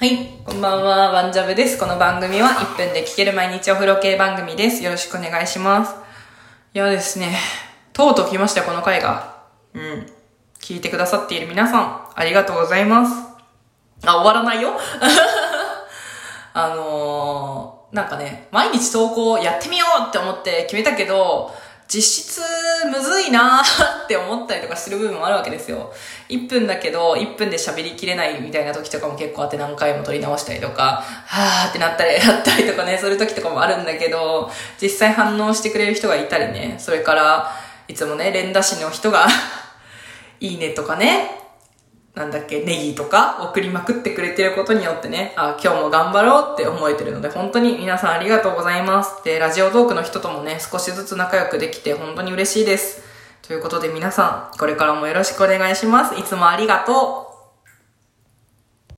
はい、こんばんは、ワンジャブです。この番組は1分で聴ける毎日お風呂系番組です。よろしくお願いします。いやですね、とうとう来ましたよ、この回が。うん。聞いてくださっている皆さん、ありがとうございます。あ、終わらないよ あのー、なんかね、毎日投稿やってみようって思って決めたけど、実質むずいなーって思ったりとかする部分もあるわけですよ。1分だけど、1分で喋りきれないみたいな時とかも結構あって何回も撮り直したりとか、はーってなったり、やったりとかね、する時とかもあるんだけど、実際反応してくれる人がいたりね、それから、いつもね、連打師の人がいいねとかね、なんだっけ、ネギとか送りまくってくれてることによってね、あ、今日も頑張ろうって思えてるので、本当に皆さんありがとうございます。で、ラジオトークの人ともね、少しずつ仲良くできて本当に嬉しいです。ということで皆さん、これからもよろしくお願いします。いつもありがとう。